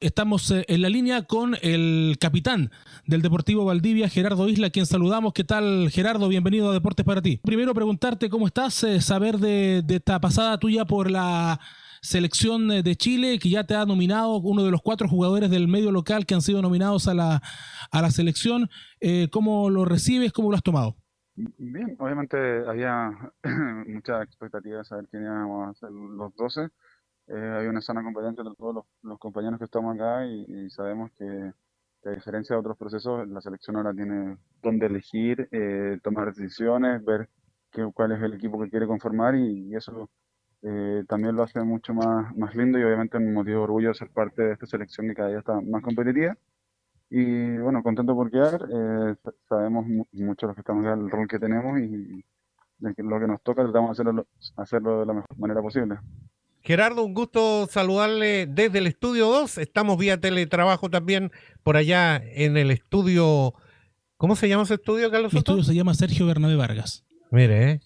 Estamos eh, en la línea con el capitán del Deportivo Valdivia, Gerardo Isla, quien saludamos. ¿Qué tal, Gerardo? Bienvenido a Deportes para ti. Primero preguntarte cómo estás, eh, saber de, esta pasada tuya por la selección de Chile, que ya te ha nominado uno de los cuatro jugadores del medio local que han sido nominados a la, a la selección. Eh, ¿Cómo lo recibes? ¿Cómo lo has tomado? Bien, obviamente había mucha expectativa de saber quién íbamos a ser los 12 eh, hay una sana competencia entre todos los, compañeros que estamos acá y, sabemos que, a diferencia de otros procesos, la selección ahora tiene dónde elegir, eh, tomar decisiones, ver cuál es el equipo que quiere conformar y, eso eh, también lo hace mucho más, más lindo y obviamente un motivo de orgullo ser parte de esta selección que cada día está más competitiva. Y bueno, contento por quedar, sabemos mucho los que estamos acá el rol que tenemos y, lo que nos toca tratamos de hacerlo, hacerlo de la mejor manera posible. Gerardo, un gusto saludarle desde el estudio 2. Estamos vía teletrabajo también por allá en el estudio. ¿Cómo se llama ese estudio, Carlos? El estudio se llama Sergio Bernabé Vargas. Mire, ¿eh?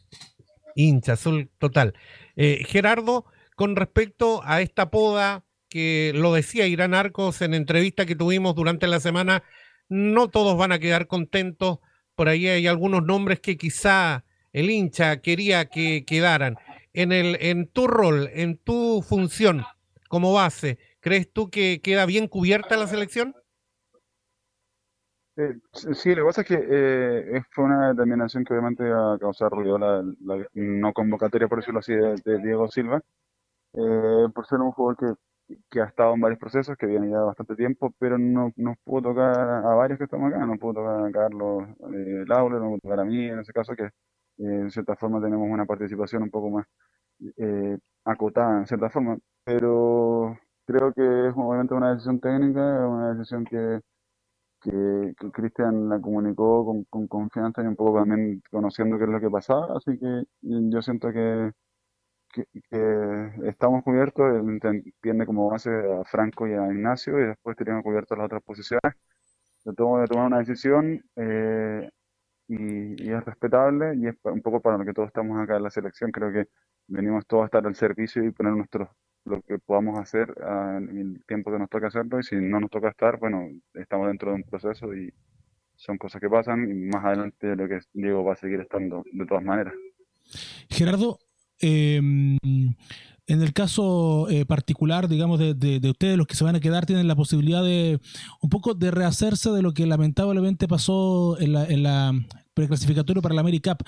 hincha azul total. Eh, Gerardo, con respecto a esta poda que lo decía Irán Arcos en entrevista que tuvimos durante la semana, no todos van a quedar contentos. Por ahí hay algunos nombres que quizá el hincha quería que quedaran en, el, en tu rol, en tu función como base, ¿crees tú que queda bien cubierta la selección? Eh, sí, lo que pasa es que eh, fue una determinación que obviamente a causar ruido la, no convocatoria, por decirlo así, de, Diego Silva, eh, por ser un jugador que, que, ha estado en varios procesos, que viene ya bastante tiempo, pero no nos pudo tocar a varios que estamos acá, no pudo tocar a Carlos eh, Laura, no pudo tocar a mí, en ese caso que en cierta forma tenemos una participación un poco más eh, acotada, en cierta forma, pero creo que es obviamente una decisión técnica, una decisión que, que, Cristian la comunicó con, con, confianza y un poco también conociendo qué es lo que pasaba, así que yo siento que, que, estamos cubiertos, él entiende como base a Franco y a Ignacio y después tenemos cubiertas las otras posiciones. Yo tengo que tomar una decisión, eh, y, es respetable y es un poco para lo que todos estamos acá en la selección. Creo que venimos todos a estar al servicio y poner nuestro, lo que podamos hacer ah, en el tiempo que nos toca hacerlo y si no nos toca estar, bueno, estamos dentro de un proceso y son cosas que pasan y más adelante lo que Diego va a seguir estando de todas maneras. Gerardo, eh, en el caso eh, particular, digamos, de, de, ustedes, los que se van a quedar, tienen la posibilidad de un poco de rehacerse de lo que lamentablemente pasó en la, en la preclasificatorio para la AmeriCup.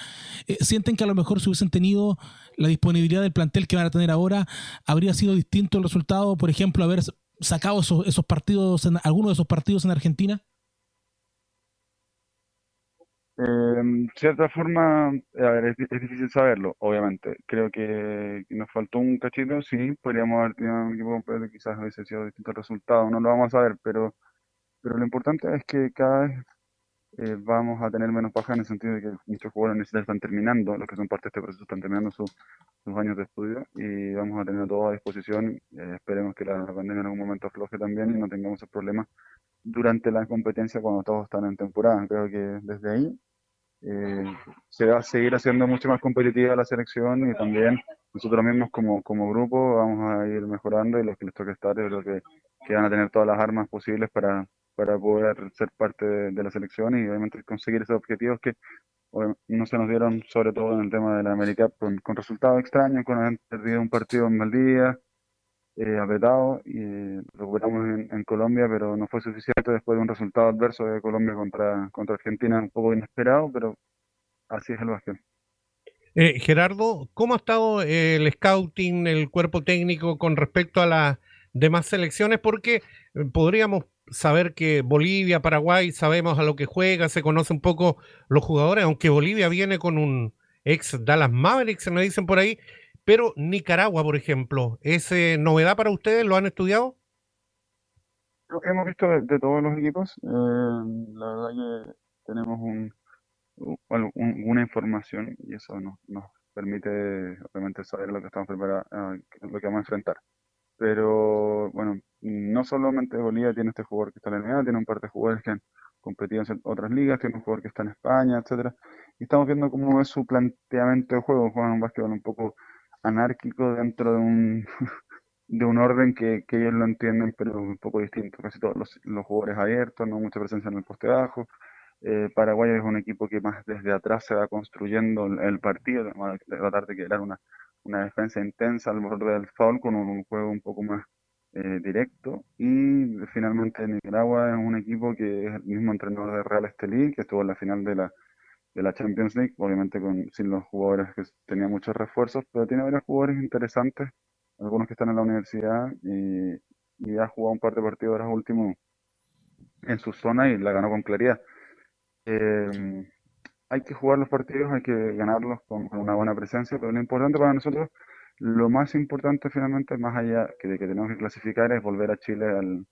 Eh, ¿Sienten que a lo mejor si hubiesen tenido la disponibilidad del plantel que van a tener ahora, habría sido distinto el resultado? Por ejemplo, haber sacado esos, esos partidos, en, algunos de esos partidos en Argentina. En cierta forma, a ver, es, difícil saberlo, obviamente. Creo que nos faltó un cachito, sí, podríamos haber tenido un equipo completo, quizás hubiese sido distinto el resultado, no lo vamos a ver, pero, pero lo importante es que cada vez eh, vamos a tener menos paja en el sentido de que muchos jugadores están terminando, los que son parte de este proceso están terminando sus años de estudio y vamos a tener todo a disposición. Eh, esperemos que la, pandemia en algún momento afloje también y no tengamos el problema durante la competencia cuando todos están en temporada. Creo que desde ahí eh, se va a seguir haciendo mucho más competitiva la selección y también nosotros mismos como, como grupo vamos a ir mejorando y los que les toque estar yo creo que, que van a tener todas las armas posibles para, para poder ser parte de, la selección y obviamente conseguir esos objetivos que no se nos dieron sobre todo en el tema de la América con, con resultados extraños, con haber perdido un partido en Maldivia eh, apretado y lo recuperamos en, Colombia, pero no fue suficiente después de un resultado adverso de Colombia contra, contra Argentina, un poco inesperado, pero así es el básquet. Eh, Gerardo, ¿cómo ha estado el scouting, el cuerpo técnico con respecto a las demás selecciones? Porque eh, podríamos saber que Bolivia, Paraguay, sabemos a lo que juega, se conoce un poco los jugadores, aunque Bolivia viene con un ex Dallas Mavericks, me dicen por ahí, pero Nicaragua, por ejemplo, ¿es novedad para ustedes? ¿Lo han estudiado? hemos visto de, todos los equipos. Eh, la verdad que tenemos un, una información y eso nos, nos permite obviamente saber lo que estamos preparados, ah, lo que vamos a enfrentar. Pero bueno, no solamente Bolivia tiene este jugador que está en la NBA, tiene un par de jugadores que han competido en otras ligas, tiene un jugador que está en España, etcétera. Y estamos viendo cómo es su planteamiento de juego, juegan un básquetbol un poco anárquico dentro de un de un orden que, ellos lo entienden, pero un poco distinto. Casi todos los, los jugadores abiertos, no mucha presencia en el poste bajo. Eh, Paraguay es un equipo que más desde atrás se va construyendo el, partido, va a tratar de crear una, una defensa intensa al borde del foul con un, juego un poco más eh, directo. Y finalmente Nicaragua es un equipo que es el mismo entrenador de Real Estelí, que estuvo en la final de la, de la Champions League, obviamente con, sin los jugadores que tenía muchos refuerzos, pero tiene varios jugadores interesantes algunos que están en la universidad y, ha jugado un par de partidos ahora último en su zona y la ganó con claridad. Eh, hay que jugar los partidos, hay que ganarlos con, una buena presencia, pero lo importante para nosotros, lo más importante finalmente, más allá de que tenemos que clasificar, es volver a Chile al,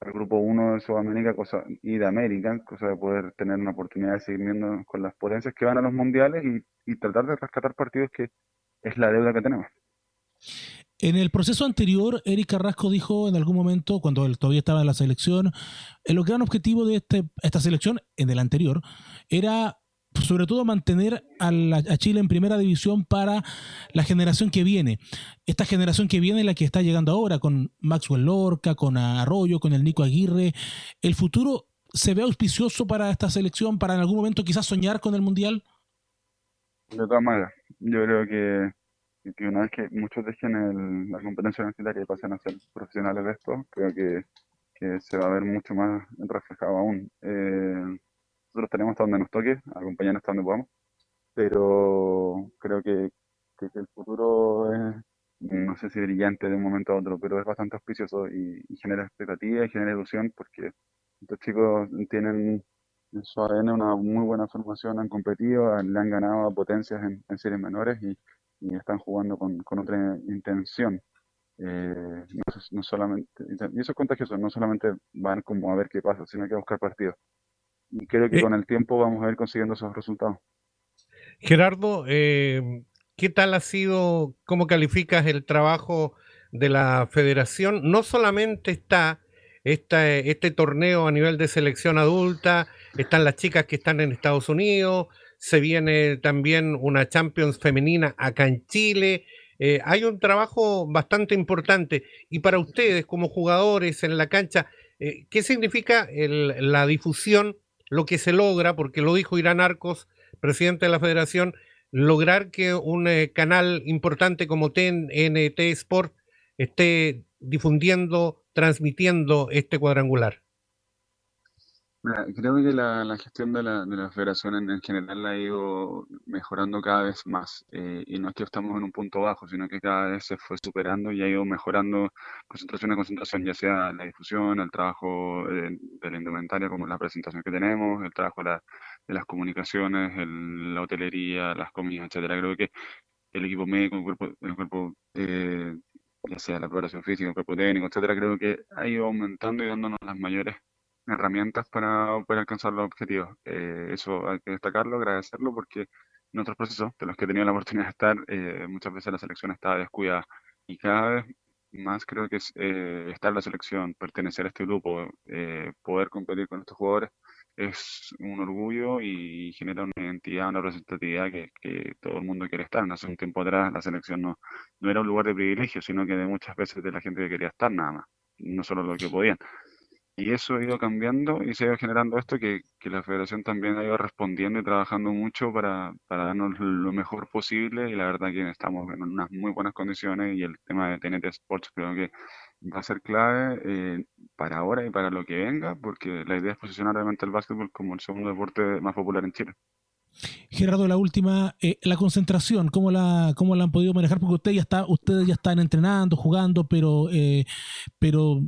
grupo 1 de Sudamérica cosa, y de América, cosa de poder tener una oportunidad de seguir viendo con las potencias que van a los mundiales y, y tratar de rescatar partidos que es la deuda que tenemos. En el proceso anterior, Eric Carrasco dijo en algún momento, cuando él todavía estaba en la selección, el gran objetivo de este, esta selección, en el anterior, era sobre todo mantener a, Chile en primera división para la generación que viene. Esta generación que viene, la que está llegando ahora, con Maxwell Lorca, con Arroyo, con el Nico Aguirre. ¿El futuro se ve auspicioso para esta selección, para en algún momento quizás soñar con el Mundial? De todas maneras, yo creo que una vez que muchos dejen el, la competencia universitaria y pasen a ser profesionales de esto, creo que, que se va a ver mucho más reflejado aún. Eh, nosotros tenemos hasta donde nos toque, acompañar hasta donde podamos, pero creo que, que, el futuro es, no sé si brillante de un momento a otro, pero es bastante auspicioso y, genera expectativa y genera ilusión porque estos chicos tienen en su ADN una muy buena formación, han competido, le han ganado a potencias en, en series menores y y están jugando con, con otra intención. Eh, no, solamente, y eso es contagioso, no solamente van como a ver qué pasa, sino que a buscar partidos. Y creo que eh, con el tiempo vamos a ir consiguiendo esos resultados. Gerardo, eh, ¿qué tal ha sido, cómo calificas el trabajo de la federación? No solamente está este torneo a nivel de selección adulta, están las chicas que están en Estados Unidos, se viene también una Champions femenina acá en Chile. Eh, hay un trabajo bastante importante. Y para ustedes, como jugadores en la cancha, eh, ¿qué significa la difusión, lo que se logra? Porque lo dijo Irán Arcos, presidente de la federación, lograr que un eh, canal importante como TNT Sport esté difundiendo, transmitiendo este cuadrangular creo que la, la gestión de la, de la federación en, general ha ido mejorando cada vez más. eh, y no es que estamos en un punto bajo, sino que cada vez se fue superando y ha ido mejorando concentración a concentración, ya sea la difusión, el trabajo eh, de la indumentaria, como la presentación que tenemos, el trabajo de, la- de las comunicaciones, el- la hotelería, las comidas, etcétera. Creo que el equipo médico, el cuerpo, el cuerpo eh, ya sea la preparación física, el cuerpo técnico, etcétera, creo que ha ido aumentando y dándonos las mayores herramientas para poder alcanzar los objetivos. Eh, eso hay que destacarlo, agradecerlo, porque en otros procesos de los que he tenido la oportunidad de estar, eh, muchas veces la selección estaba descuidada y cada vez más creo que es eh, estar en la selección, pertenecer a este grupo, poder competir con estos jugadores es un orgullo y genera una identidad, una representatividad que, que todo el mundo quiere estar. Hace un tiempo atrás la selección no, no era un lugar de privilegio, sino que de muchas veces de la gente que quería estar nada más, no solo lo que podían. Y eso ha ido cambiando y se ha ido generando esto que, que la federación también ha ido respondiendo y trabajando mucho para, para darnos lo mejor posible y la verdad que estamos en unas muy buenas condiciones y el tema de TNT Sports creo que va a ser clave eh, para ahora y para lo que venga porque la idea es posicionar realmente el básquetbol como el segundo deporte más popular en Chile. Gerardo, la última, eh, la concentración, ¿cómo la, ¿cómo la han podido manejar? Porque usted ya está, ustedes ya están entrenando, jugando, pero, eh, pero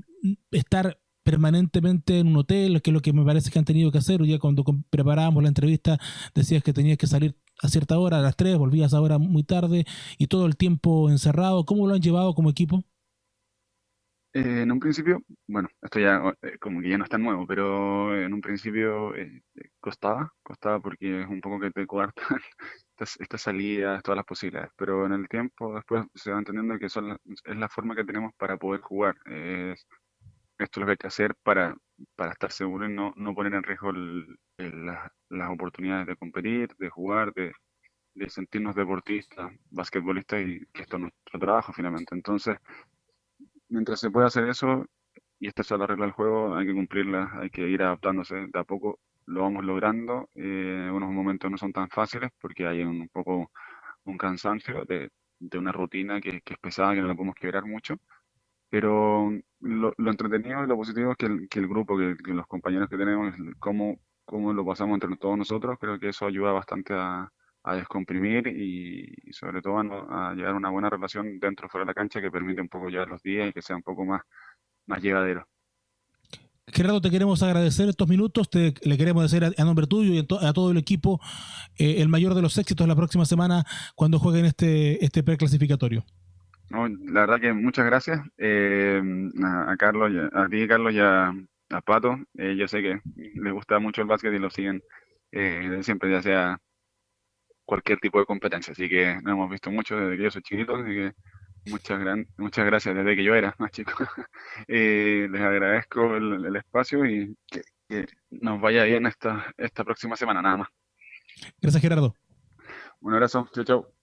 estar permanentemente en un hotel, que es lo que me parece que han tenido que hacer. Ya cuando preparábamos la entrevista decías que tenías que salir a cierta hora, a las 3, volvías ahora muy tarde y todo el tiempo encerrado. ¿Cómo lo han llevado como equipo? Eh, en un principio, bueno, esto ya eh, como que ya no está nuevo, pero en un principio eh, costaba, costaba porque es un poco que te coartan estas, estas salidas, todas las posibilidades, pero en el tiempo después se va entendiendo que son es la forma que tenemos para poder jugar. Es esto es lo que hay que hacer para, para estar seguro y no, no poner en riesgo las oportunidades de competir, de jugar, de, de sentirnos deportistas, basquetbolistas y que esto es nuestro trabajo finalmente. Entonces, mientras se pueda hacer eso, y esta es la regla del juego, hay que cumplirla, hay que ir adaptándose de a poco, lo vamos logrando. Eh, unos momentos no son tan fáciles porque hay un, poco un cansancio de, de una rutina que, que, es pesada, que no la podemos quebrar mucho. Pero lo, entretenido y lo positivo es que el, que el grupo, que, que, los compañeros que tenemos, cómo, cómo lo pasamos entre todos nosotros, creo que eso ayuda bastante a, a descomprimir y, sobre todo a, a, llevar una buena relación dentro fuera de la cancha que permite un poco llevar los días y que sea un poco más, más llevadero. Gerardo, te queremos agradecer estos minutos, te, le queremos decir a, a nombre tuyo y a, to, a, todo el equipo eh, el mayor de los éxitos la próxima semana cuando jueguen este, este preclasificatorio. No, la verdad que muchas gracias eh, a, a, Carlos, a ti Carlos y a, a Pato. Eh, yo sé que les gusta mucho el básquet y lo siguen eh, siempre, ya sea cualquier tipo de competencia. Así que nos hemos visto mucho desde que yo soy chiquito, así que muchas, gran, muchas gracias desde que yo era más chico. eh, les agradezco el, el espacio y que, que, nos vaya bien esta, esta próxima semana, nada más. Gracias, Gerardo. Un abrazo, chau, chau.